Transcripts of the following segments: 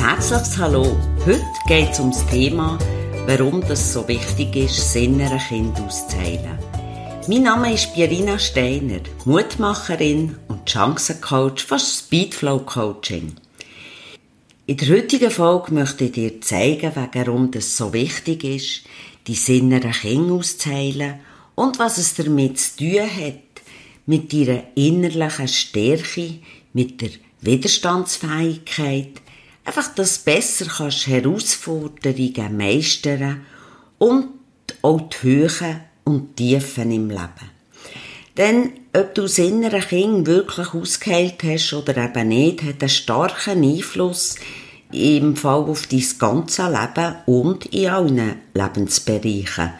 herzliches Hallo. Heute geht es um das Thema, warum es so wichtig ist, das innere Kind auszuteilen. Mein Name ist Pierina Steiner, Mutmacherin und Chancencoach von Speedflow Coaching. In der heutigen Folge möchte ich dir zeigen, warum es so wichtig ist, die innere Kind auszuteilen und was es damit zu tun hat, mit ihrer innerlichen Stärke, mit der Widerstandsfähigkeit, einfach, dass du besser kannst Herausforderungen meistern und auch die Höhen und Tiefen im Leben. Denn ob du das innere Kind wirklich ausgeheilt hast oder eben nicht, hat einen starken Einfluss im Fall auf dein ganze Leben und in allen Lebensbereichen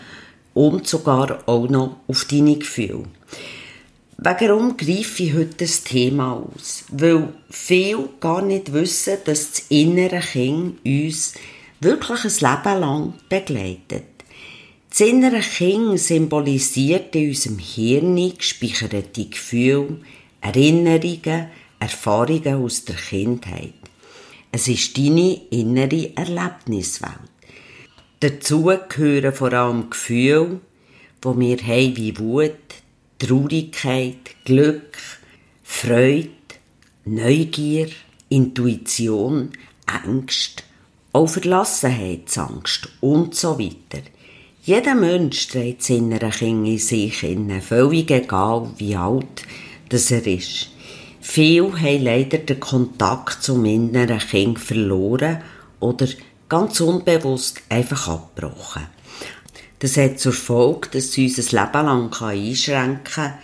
und sogar auch noch auf deine Gefühle. Warum greife ich heute das Thema aus? Weil viele gar nicht wissen, dass das innere Kind uns wirklich ein Leben lang begleitet. Das innere Kind symbolisiert in unserem Hirn gespeicherte Gefühle, Erinnerungen, Erfahrungen aus der Kindheit. Es ist deine innere Erlebniswelt. Dazu gehören vor allem Gefühle, die wir haben wie Wut, Traurigkeit, Glück, Freude, Neugier, Intuition, Angst, auch Verlassenheitsangst und so weiter. Jeder Mensch trägt das innere Kind in sich, innen, völlig egal wie alt das er ist. Viele haben leider den Kontakt zum inneren Kind verloren oder ganz unbewusst einfach abgebrochen. Das hat zur Folge, dass es unser Leben lang einschränken kann,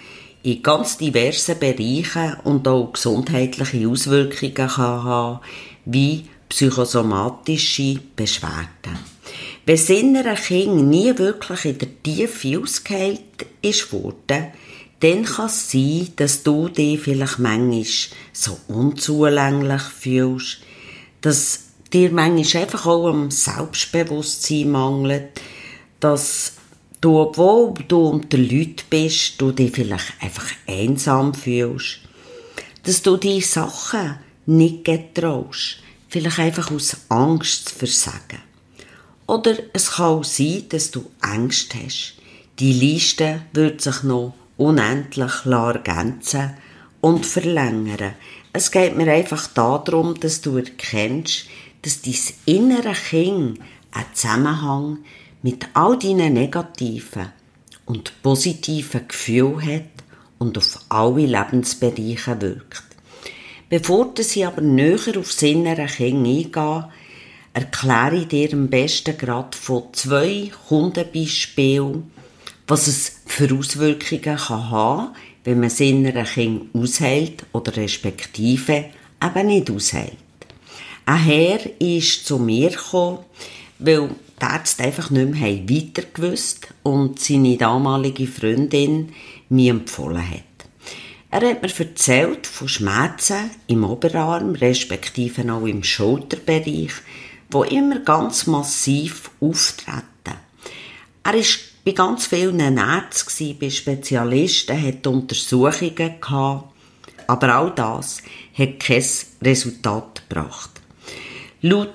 in ganz diversen Bereichen und auch gesundheitliche Auswirkungen kann haben, wie psychosomatische Beschwerden. Wenn das innere Kind nie wirklich in der Tiefe ausgeheilt ist worden, dann kann es sein, dass du dich vielleicht manchmal so unzulänglich fühlst, dass dir manchmal einfach auch am Selbstbewusstsein mangelt, dass du, obwohl du unter Leuten bist, du dich vielleicht einfach einsam fühlst, dass du die Sachen nicht getraust, vielleicht einfach aus Angst zu versagen. Oder es kann auch sein, dass du Angst hast. Die Liste wird sich noch unendlich ergänzen und verlängern. Es geht mir einfach darum, dass du erkennst, dass dein innere Kind einen Zusammenhang mit all deinen negativen und positiven Gefühlen hat und auf alle Lebensbereiche wirkt. Bevor ich aber näher auf innere Kind eingehe, erkläre ich dir am besten gerade von zwei Hundebeispielen, was es für Auswirkungen kann haben wenn man das innere Kind aushält oder respektive eben nicht aushält. Ein Herr ist zu mir gekommen, weil die Ärzte einfach nicht mehr weiter gewusst und seine damalige Freundin mir empfohlen hat. Er hat mir erzählt von Schmerzen im Oberarm, respektive auch im Schulterbereich, wo immer ganz massiv auftreten. Er war bei ganz vielen Ärzten, bei Spezialisten, hat Untersuchungen gehabt, aber all das hat kein Resultat gebracht. Laut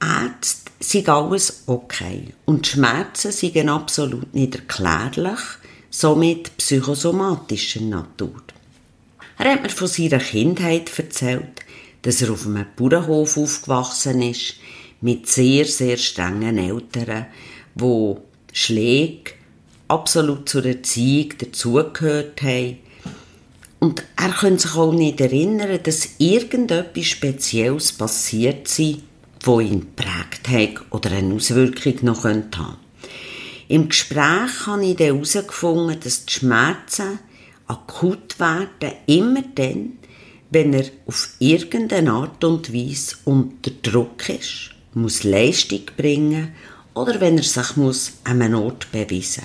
Ärzten sei alles okay. Und Schmerzen seien absolut nicht erklärlich, somit psychosomatischer Natur. Er hat mir von seiner Kindheit erzählt, dass er auf einem Bauernhof aufgewachsen ist, mit sehr, sehr strengen Eltern, wo Schläge absolut zur Erziehung dazugehört haben. Und er könnte sich auch nicht erinnern, dass irgendetwas Spezielles passiert sei, wo ihn geprägt hat oder eine Auswirkung noch haben könnte. Im Gespräch habe ich herausgefunden, dass die Schmerzen akut werden, immer dann, wenn er auf irgendeine Art und Weise unter Druck ist, muss Leistung bringen oder wenn er sich muss an einem Ort beweisen.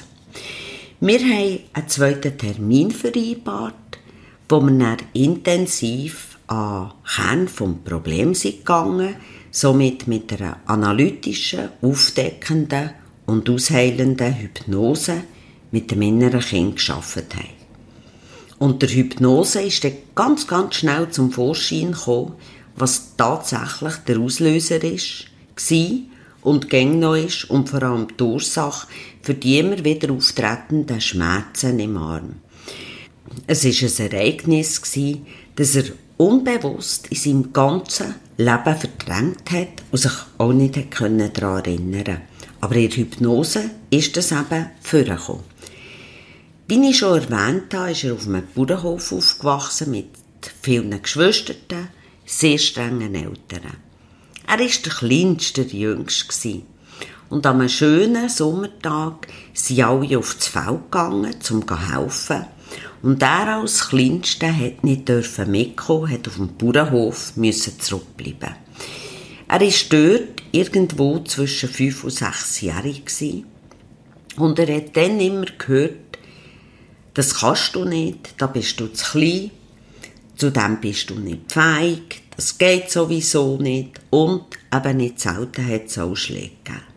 Wir haben einen zweiten Termin vereinbart, wo wir dann intensiv an Kern des Problems gegangen sind somit mit einer analytischen, aufdeckenden und ausheilenden Hypnose mit dem inneren Kind geschaffen haben. Und der Hypnose ist dann ganz, ganz schnell zum Vorschein gekommen, was tatsächlich der Auslöser ist, war und gäng noch ist und vor allem die Ursache für die immer wieder auftretenden Schmerzen im Arm. Es war ein Ereignis, das er unbewusst in seinem ganzen Leben verdrängt hat und sich auch nicht daran erinnern Aber in der Hypnose ist das eben vorgekommen. Wie ich schon erwähnt habe, ist er auf einem Bauernhof aufgewachsen mit vielen Geschwistern, sehr strengen Eltern. Er war der kleinste, der jüngste. Und an einem schönen Sommertag sind alle aufs Feld gegangen, um zu helfen. Und er als Kleinster hat nicht dürfen mitkommen, hat auf dem Bauernhof müssen zurückbleiben. Er war dort irgendwo zwischen fünf und sechs Jahren Und er hat dann immer gehört, das kannst du nicht, da bist du zu klein, zu dem bist du nicht fähig, das geht sowieso nicht und eben nicht selten hat es auch Schläge gegeben.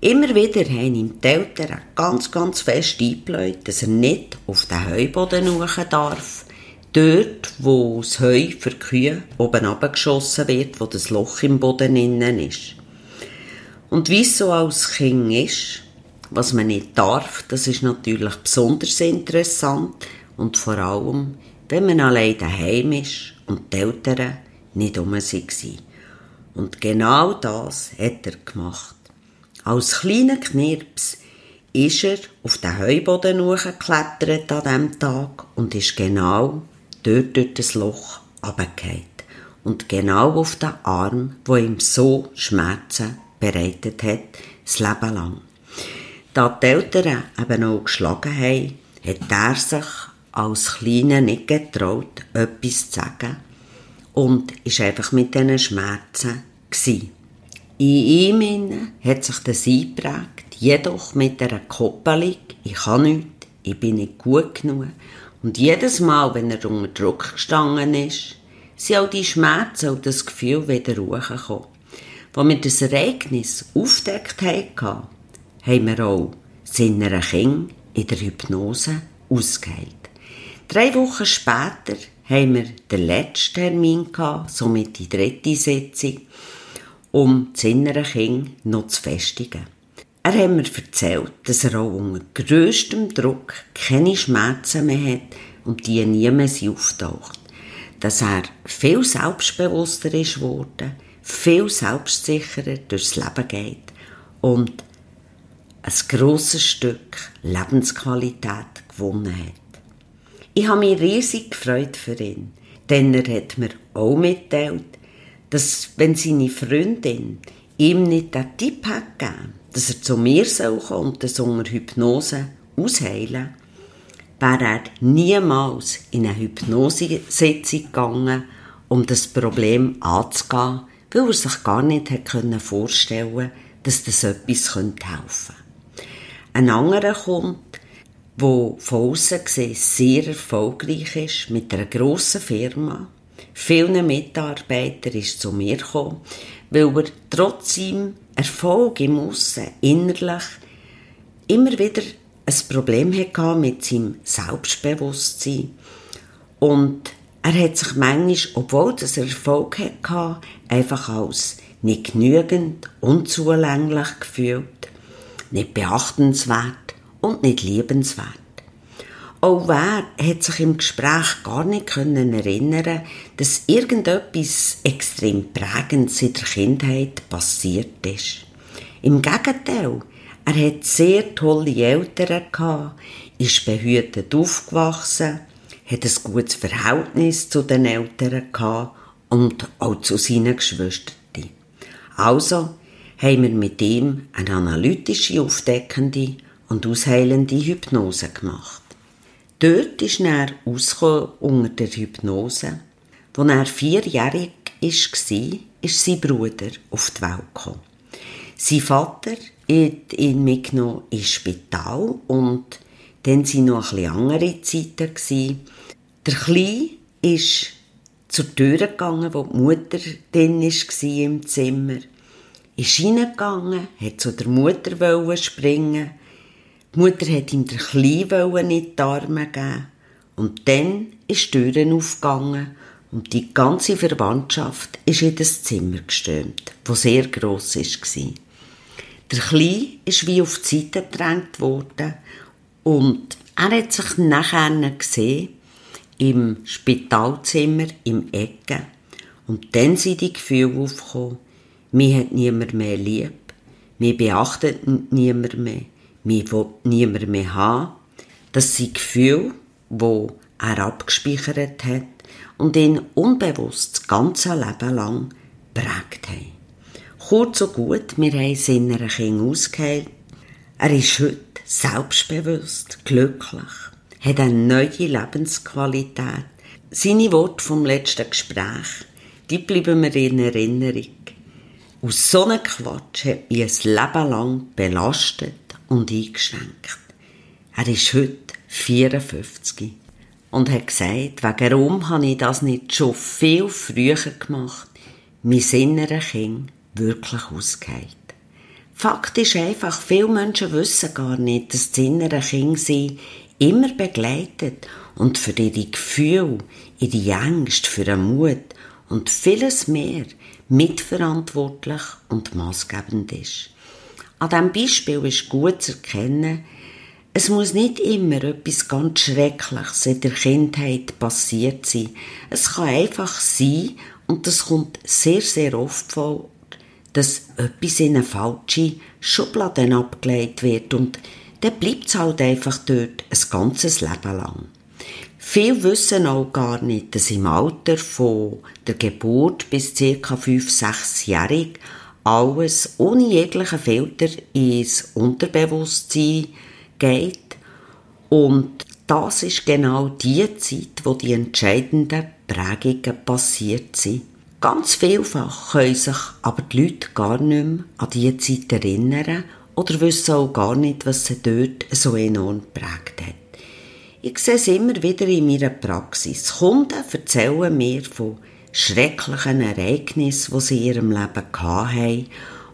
Immer wieder haben ihm die Eltern ganz, ganz fest eingebläut, dass er nicht auf den Heuboden schauen darf. Dort, wo das Heu für die Kühe oben abgeschossen wird, wo das Loch im Boden innen ist. Und wie es so als Kind ist, was man nicht darf, das ist natürlich besonders interessant und vor allem, wenn man allein daheim ist und die Eltern nicht um sie waren. Und genau das hat er gemacht. Als kleiner Knirps ist er auf den Heuboden hochgeklettert an diesem Tag und ist genau dort durch das Loch runtergefallen. Und genau auf den Arm, wo ihm so Schmerzen bereitet hat, das Leben lang. Da die Eltern eben auch geschlagen haben, hat er sich als Kleiner nicht getraut, etwas zu sagen und ist einfach mit diesen Schmerzen gewesen. In ihm hat sich das eingeprägt, jedoch mit einer Koppelung, ich kann nichts, ich bin nicht gut genug. Und jedes Mal, wenn er unter Druck gestanden ist, sind auch die Schmerzen und das Gefühl wieder hochgekommen. Als wir das Ereignis aufdeckt haben, haben wir auch seiner Kind in der Hypnose ausgeheilt. Drei Wochen später haben wir den letzten Termin somit die dritte Sitzung um das innere Kind noch zu festigen. Er hat mir erzählt, dass er auch unter grösstem Druck keine Schmerzen mehr hat und die nie mehr auftaucht. Dass er viel selbstbewusster ist geworden, viel selbstsicherer durchs Leben geht und ein grosses Stück Lebensqualität gewonnen hat. Ich habe mich riesig gefreut für ihn, denn er hat mir auch mitgeteilt, dass wenn seine Freundin ihm nicht den Tipp hat gegeben, dass er zu mir soll kommen und das unter Hypnose ausheilen, wäre er niemals in eine Hypnosesitzung gegangen, um das Problem anzugehen, weil er sich gar nicht vorstellen konnte, dass das etwas helfen könnte. Ein anderer kommt, der von außen gesehen sehr erfolgreich ist, mit einer grossen Firma, vielen Mitarbeitern ist zu mir gekommen, weil er trotz seinem Erfolg im Aussen innerlich immer wieder ein Problem hatte mit seinem Selbstbewusstsein. Und er hat sich manchmal, obwohl er Erfolg hatte, einfach als nicht genügend, unzulänglich gefühlt, nicht beachtenswert und nicht liebenswert. Auch wer hat sich im Gespräch gar nicht können erinnern, dass irgendetwas extrem Prägendes in der Kindheit passiert ist. Im Gegenteil, er hat sehr tolle Eltern gehabt, ist behütet aufgewachsen, hat ein gutes Verhältnis zu den Eltern gehabt und auch zu seinen Geschwistern. Also haben wir mit ihm eine analytische, aufdeckende und ausheilende Hypnose gemacht. Dort ist er unter der Hypnose. Als er vierjährig war, ist sein Bruder auf die Welt gekommen. Sein Vater hat ihn mitgenommen ins Spital und dann waren noch ein andere Zeiten. Der Kleine ist zur Tür gegangen, wo die Mutter drin war im Zimmer. Ist reingegangen, hat zu der Mutter springen die Mutter hat ihm den Kleinen in die Arme geben. Und dann ist die Tür aufgegangen und die ganze Verwandtschaft ist in das Zimmer gestürmt, wo sehr gross war. Der Kleine ist wie auf die Seite gedrängt worden und er hat sich nachher gesehen im Spitalzimmer im Ecke und dann sind die Gefühle aufgekommen, mir hat niemand mehr lieb, mir beachtet niemand mehr, mir will niemand mehr haben. Das sind Gefühle, die er abgespeichert hat und ihn unbewusst das ganze Leben lang prägt haben. Kurz und gut, wir haben es Kind ausgeheilt. Er ist heute selbstbewusst, glücklich, hat eine neue Lebensqualität. Seine Worte vom letzten Gespräch, die bleiben mir in Erinnerung. Aus so einem Quatsch hat mich ein Leben lang belastet und eingeschränkt. Er ist heute 54 und hat gesagt, warum habe ich das nicht schon viel früher gemacht, mein innerer Kind wirklich ausgeheilt. Fakt ist einfach, viele Menschen wissen gar nicht, dass das innere Kind sie immer begleitet und für ihre Gefühle, ihre Ängste, für den Mut und vieles mehr mitverantwortlich und maßgebend ist. An diesem Beispiel ist gut zu erkennen, es muss nicht immer etwas ganz Schreckliches in der Kindheit passiert sein. Es kann einfach sein, und das kommt sehr, sehr oft vor, dass etwas in eine falsche Schublade abgelegt wird und dann bleibt es halt einfach dort ein ganzes Leben lang. Viele wissen auch gar nicht, dass im Alter von der Geburt bis ca. 5 6 jährig alles ohne jeglichen Filter ins Unterbewusstsein geht. Und das ist genau die Zeit, wo die entscheidenden Prägungen passiert sind. Ganz vielfach können sich aber die Leute gar nicht mehr an diese Zeit erinnern oder wissen auch gar nicht, was sie dort so enorm geprägt hat. Ich sehe es immer wieder in meiner Praxis. Kunden erzählen mir von schrecklichen Ereignissen, die sie in ihrem Leben hatten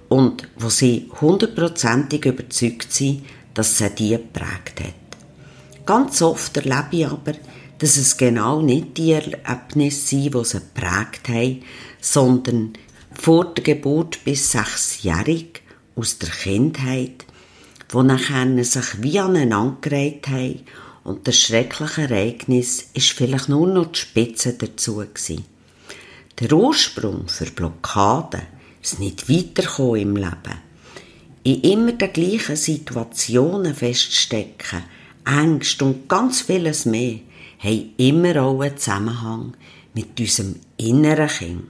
und wo sie hundertprozentig überzeugt sind, dass sie die geprägt hat. Ganz oft erlebe ich aber, dass es genau nicht die Erlebnisse sind, die sie geprägt haben, sondern vor der Geburt bis sechsjährig aus der Kindheit, wo nachher sich wie aneinandergereiht haben und das schreckliche Ereignis ist vielleicht nur noch die Spitze dazu gewesen. Der Ursprung für Blockaden ist nicht weiterkommen im Leben. In immer den gleichen Situationen feststecken, Ängste und ganz vieles mehr haben immer auch einen Zusammenhang mit unserem inneren Kind.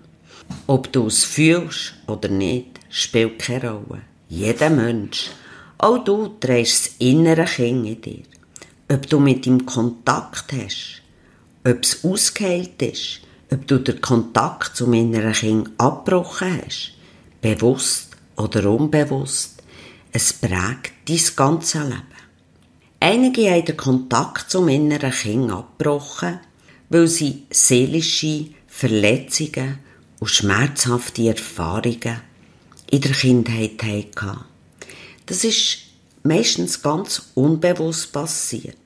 Ob du es fühlst oder nicht, spielt keine Rolle. Jeder Mensch, auch du trägst das innere Kind in dir. Ob du mit ihm Kontakt hast, ob es ausgeheilt ist, ob du den Kontakt zum inneren Kind abgebrochen hast, bewusst oder unbewusst, es prägt dein ganze Leben. Einige haben den Kontakt zum inneren Kind abgebrochen, weil sie seelische Verletzungen und schmerzhafte Erfahrungen in der Kindheit hatten. Das ist meistens ganz unbewusst passiert.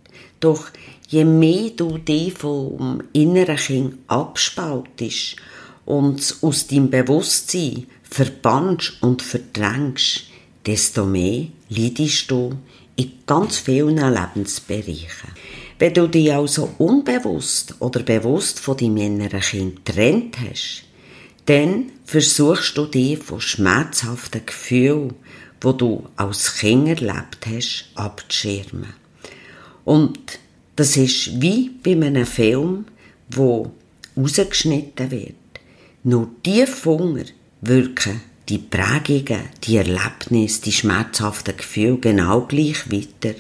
Doch je mehr du dich vom inneren Kind abspaltest und aus deinem Bewusstsein verbannst und verdrängst, desto mehr leidest du in ganz vielen Lebensbereichen. Wenn du dich also unbewusst oder bewusst von deinem inneren Kind getrennt hast, dann versuchst du dich von schmerzhaften Gefühlen, wo du als Kind erlebt hast, abzuschirmen. Und das ist wie bei einem Film, wo rausgeschnitten wird. Nur die Funger wirken die Prägungen, die Erlebnisse, die schmerzhaften Gefühle genau gleich weiter.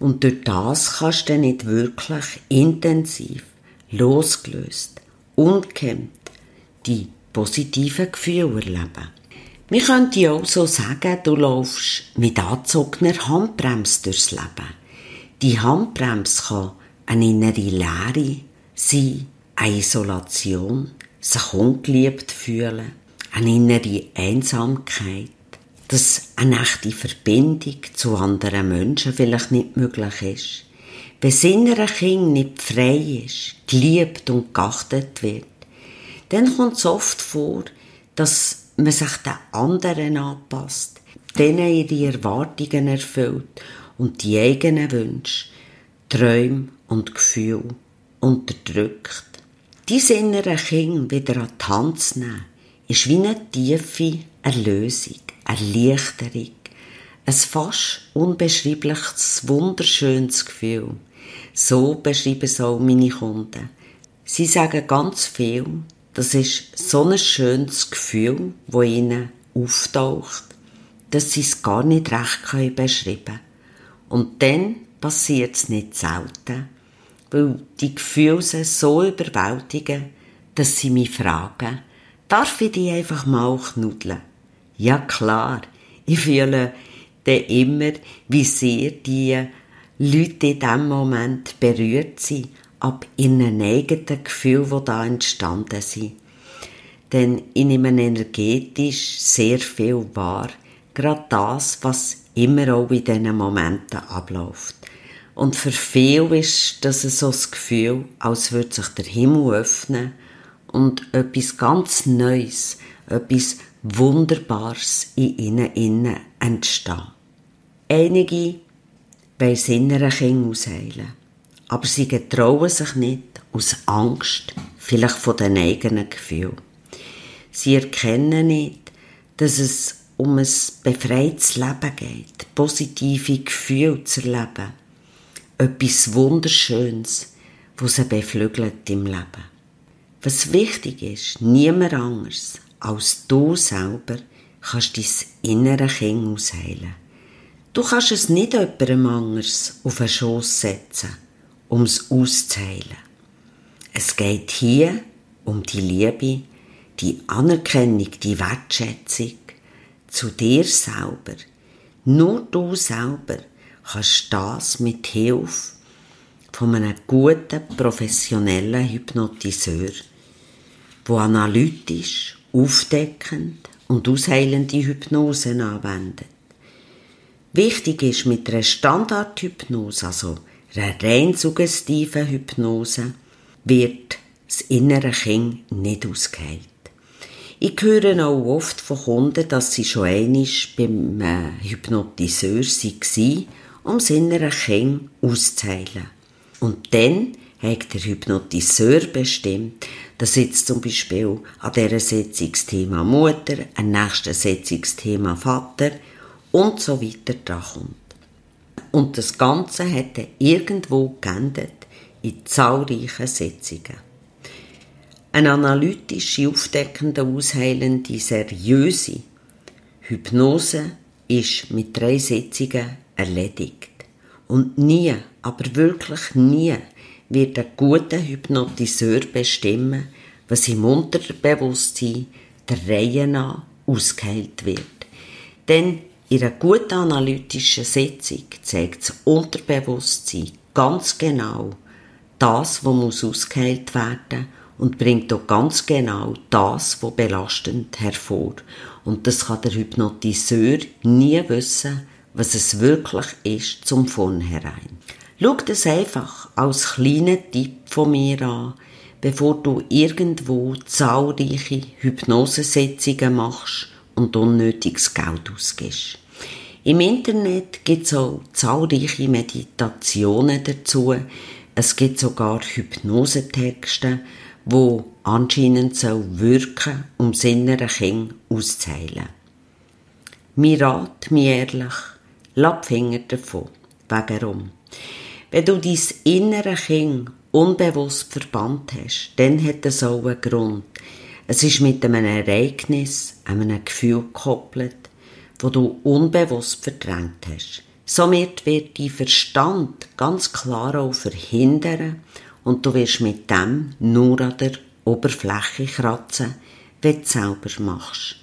Und durch das kannst du nicht wirklich intensiv, losgelöst, ungehemmt die positiven Gefühle erleben. Wir könnten auch so sagen, du laufst mit angezogener Handbremse durchs Leben. Die Handbremse kann eine innere Leere sein, eine Isolation, sich ungeliebt fühlen eine innere Einsamkeit, dass eine echte Verbindung zu anderen Menschen vielleicht nicht möglich ist. Wenn das innere Kind nicht frei ist, geliebt und geachtet wird, dann kommt es oft vor, dass man sich den anderen anpasst, denen ihre Erwartungen erfüllt und die eigenen Wünsche, Träume und Gefühle unterdrückt. Diese innere Kind wieder an die Hand zu nehmen, ist wie eine tiefe Erlösung, Erleichterung, ein fast unbeschreibliches, wunderschönes Gefühl. So beschreiben es auch meine Kunden. Sie sagen ganz viel, das ist so ein schönes Gefühl, wo ihnen auftaucht, dass sie es gar nicht recht beschreiben können. Und dann passiert es nicht selten, weil die Gefühle so überwältigen, dass sie mich fragen, darf ich die einfach mal knuddeln? Ja klar, ich fühle dann immer, wie sehr die Leute in diesem Moment berührt sind, ab ihren eigenen Gefühlen, die da entstanden sind. Denn ich nehme energetisch sehr viel wahr, gerade das, was immer auch in diesen Momenten abläuft. Und für viele ist das so das Gefühl, als würde sich der Himmel öffnen und etwas ganz Neues, etwas Wunderbares in ihnen innen entstehen. Einige wollen das innere Kind ausheilen, aber sie getrauen sich nicht aus Angst, vielleicht von den eigenen Gefühlen. Sie erkennen nicht, dass es um ein befreites Leben geht, positive Gefühle zu erleben etwas Wunderschönes, was sie beflügelt im Leben. Was wichtig ist, niemand anders als du selber kannst dein innere Kind ausheilen. Du kannst es nicht jemandem anders auf den Schoss setzen, um es auszuheilen. Es geht hier um die Liebe, die Anerkennung, die Wertschätzung zu dir selber. Nur du selber kannst das mit Hilfe von einem guten, professionellen Hypnotiseur, der analytisch, aufdeckend und ausheilende Hypnosen anwendet. Wichtig ist mit einer Standardhypnose, also einer rein suggestiven Hypnose, wird das innere Kind nicht ausgeheilt. Ich höre auch oft von Kunden, dass sie schon einmal beim äh, Hypnotiseur waren um das innere Kind auszuheilen. Und dann hat der Hypnotiseur bestimmt, dass jetzt zum Beispiel an dieser Sitzungsthema Mutter, ein nächstes Sitzungsthema Vater und so weiter drankommt. Und das Ganze hat irgendwo geendet in zahlreichen Sitzungen. Eine analytische, aufdeckende, ausheilende, seriöse Hypnose ist mit drei Sitzungen erledigt. Und nie, aber wirklich nie, wird ein guter Hypnotiseur bestimmen, was im Unterbewusstsein der Reihe nach ausgeheilt wird. Denn in einer guten analytischen Sitzung zeigt das Unterbewusstsein ganz genau das, was muss ausgeheilt werden und bringt auch ganz genau das, was belastend hervor. Und das kann der Hypnotiseur nie wissen, was es wirklich ist zum Vornherein. Schau das einfach als kleinen Tipp von mir an, bevor du irgendwo zahlreiche Hypnosesitzungen machst und unnötiges Geld ausgibst. Im Internet gibt es auch zahlreiche Meditationen dazu. Es gibt sogar Hypnosetexte, wo anscheinend so wirken, um innere Kind auszuheilen. Mir rat, mir ehrlich, die Finger davon. Warum? Wenn du dein innere Kind unbewusst verbannt hast, dann hat das auch einen Grund. Es ist mit einem Ereignis, einem Gefühl gekoppelt, wo du unbewusst verdrängt hast. Somit wird dein Verstand ganz klar auch verhindern und du wirst mit dem nur an der Oberfläche kratzen, wenn du selber machst.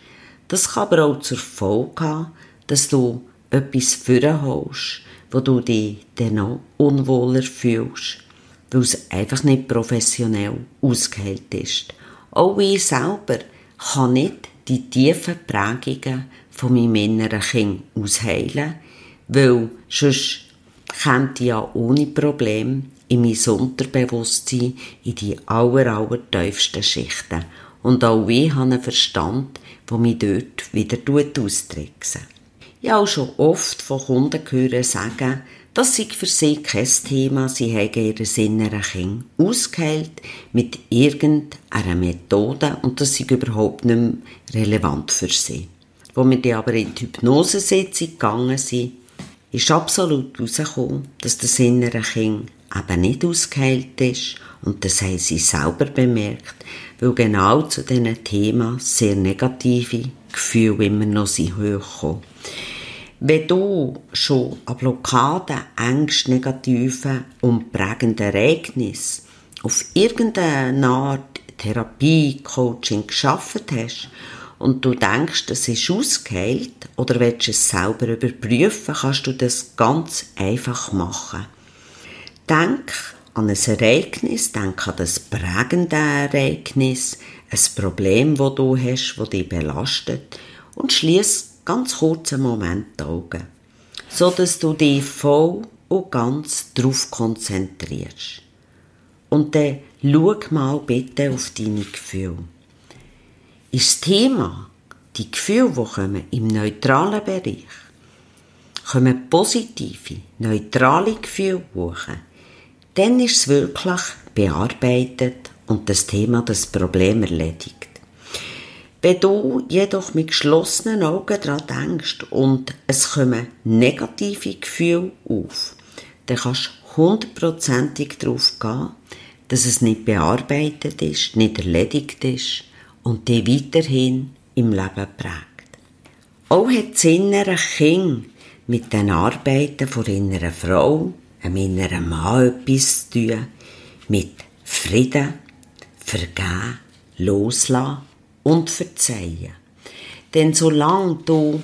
Das kann aber auch zur Folge haben, dass du etwas vorholst, wo du dich dann noch unwohler fühlst, weil es einfach nicht professionell ausgeheilt ist. Auch ich selber kann nicht die tiefen Prägungen von meinem inneren Kind ausheilen, weil sonst kommt ja ohne Problem in mein Unterbewusstsein in die aller, aller tiefsten Schichten. Und auch ich habe einen Verstand, der mich dort wieder austricksen. Ich habe auch schon oft von Kunden gehört sagen, das sei für sie kein Thema, sie haben ihr inneren Kind ausgeheilt mit irgendeiner Methode und das sei überhaupt nicht mehr relevant für sie. Wo wir dann aber in die Hypnosesitzung gegangen sind, ist absolut herausgekommen, dass das innere Kind eben nicht ausgeheilt ist und das haben sie selber bemerkt, weil genau zu diesen Themen sehr negative Gefühle immer noch sind hochgekommen. Wenn du schon an Blockaden, Ängsten, negativen und prägenden Ereignissen auf irgendeine Art Therapie, Coaching geschafft hast und du denkst, es ist ausgeheilt oder willst es selber überprüfen, kannst du das ganz einfach machen. Denk an ein Ereignis, denk an das prägende Ereignis, ein Problem, das du hast, das dich belastet und schließ ganz kurzen Moment die Augen, so dass du dich voll und ganz darauf konzentrierst. Und dann schau mal bitte auf deine Gefühle. Ist das Thema, die Gefühle, die kommen im neutralen Bereich, kommen positive, neutrale Gefühle hoch, dann ist es wirklich bearbeitet und das Thema, das Problem erledigt. Wenn du jedoch mit geschlossenen Augen daran denkst und es kommen negative Gefühle auf, dann kannst du hundertprozentig darauf gehen, dass es nicht bearbeitet ist, nicht erledigt ist und dich weiterhin im Leben prägt. Auch hat das innere Kind mit den Arbeiten von innerer Frau, inneren Mann etwas zu tun, mit Frieden, Vergehen, Loslassen und verzeihen. Denn solange du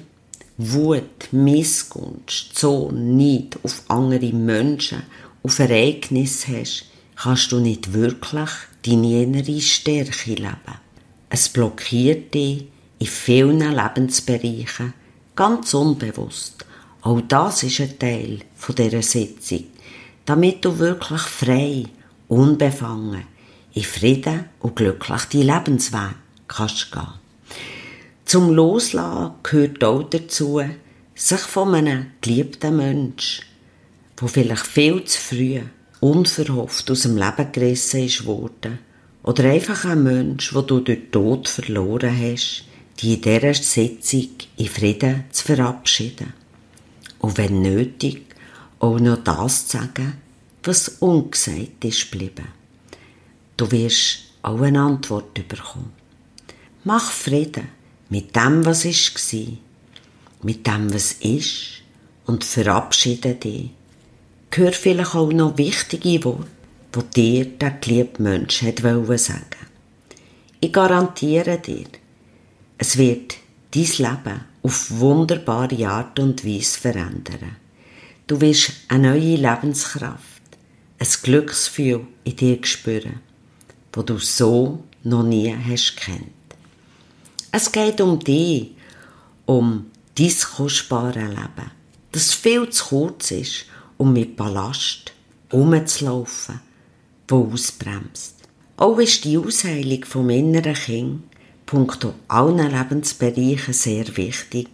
Wut, Missgunst, so nicht auf andere Menschen, auf Ereignisse hast, kannst du nicht wirklich deine innere Stärke leben. Es blockiert dich in vielen Lebensbereichen, ganz unbewusst. Auch das ist ein Teil dieser Sitzung, damit du wirklich frei, unbefangen, in Frieden und glücklich die Lebensweg kannst gehen. Zum Loslassen gehört auch dazu, sich von einem geliebten Menschen, der vielleicht viel zu früh unverhofft aus dem Leben gerissen ist worden, oder einfach ein Mensch, wo du durch Tod verloren hast, die in dieser Sitzung in Frieden zu verabschieden. Und wenn nötig, auch noch das zu sagen, was ungesagt ist geblieben. Du wirst auch eine Antwort bekommen. Mach Frieden mit dem, was ist gsi, mit dem, was ist und verabschiede dich. Hör vielleicht auch noch wichtige Worte, die dir der geliebte Mensch hat sagen Ich garantiere dir, es wird dein Leben auf wunderbare Art und Weise verändern. Du wirst eine neue Lebenskraft, ein Glücksgefühl in dir spüren, wo du so noch nie hast kennt. Es geht um dich, um dein kostbare Leben, das viel zu kurz ist, um mit Ballast rumzulaufen, wo ausbremst. Auch ist die Ausheilung vom inneren Kind punkto allen Lebensbereichen sehr wichtig,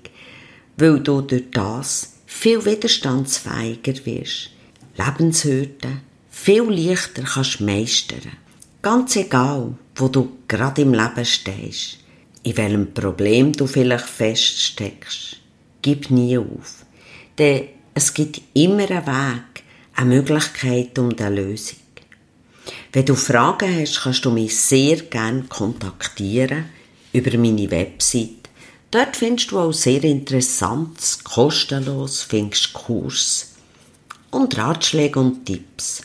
weil du durch das viel widerstandsfähiger wirst, Lebenshürden viel leichter kannst meistern. Ganz egal, wo du gerade im Leben stehst in welchem Problem du vielleicht feststeckst. Gib nie auf. Denn es gibt immer einen Weg, eine Möglichkeit um die Lösung. Wenn du Fragen hast, kannst du mich sehr gerne kontaktieren über meine Website. Dort findest du auch sehr interessantes, kostenlos findest Kurs und Ratschläge und Tipps.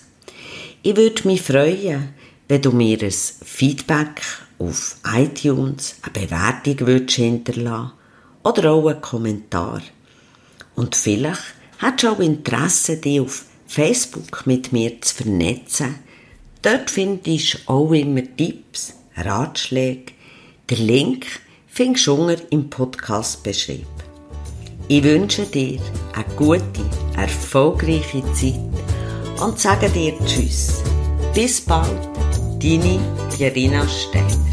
Ich würde mich freuen, wenn du mir ein Feedback auf iTunes eine Bewertung würdest hinterlassen oder auch einen Kommentar. Und vielleicht hast du auch Interesse, dich auf Facebook mit mir zu vernetzen. Dort findest du auch immer Tipps, Ratschläge. Den Link findest du unten im Podcast beschrieben. Ich wünsche dir eine gute, erfolgreiche Zeit und sage dir Tschüss. Bis bald, deine Pierina Steiner.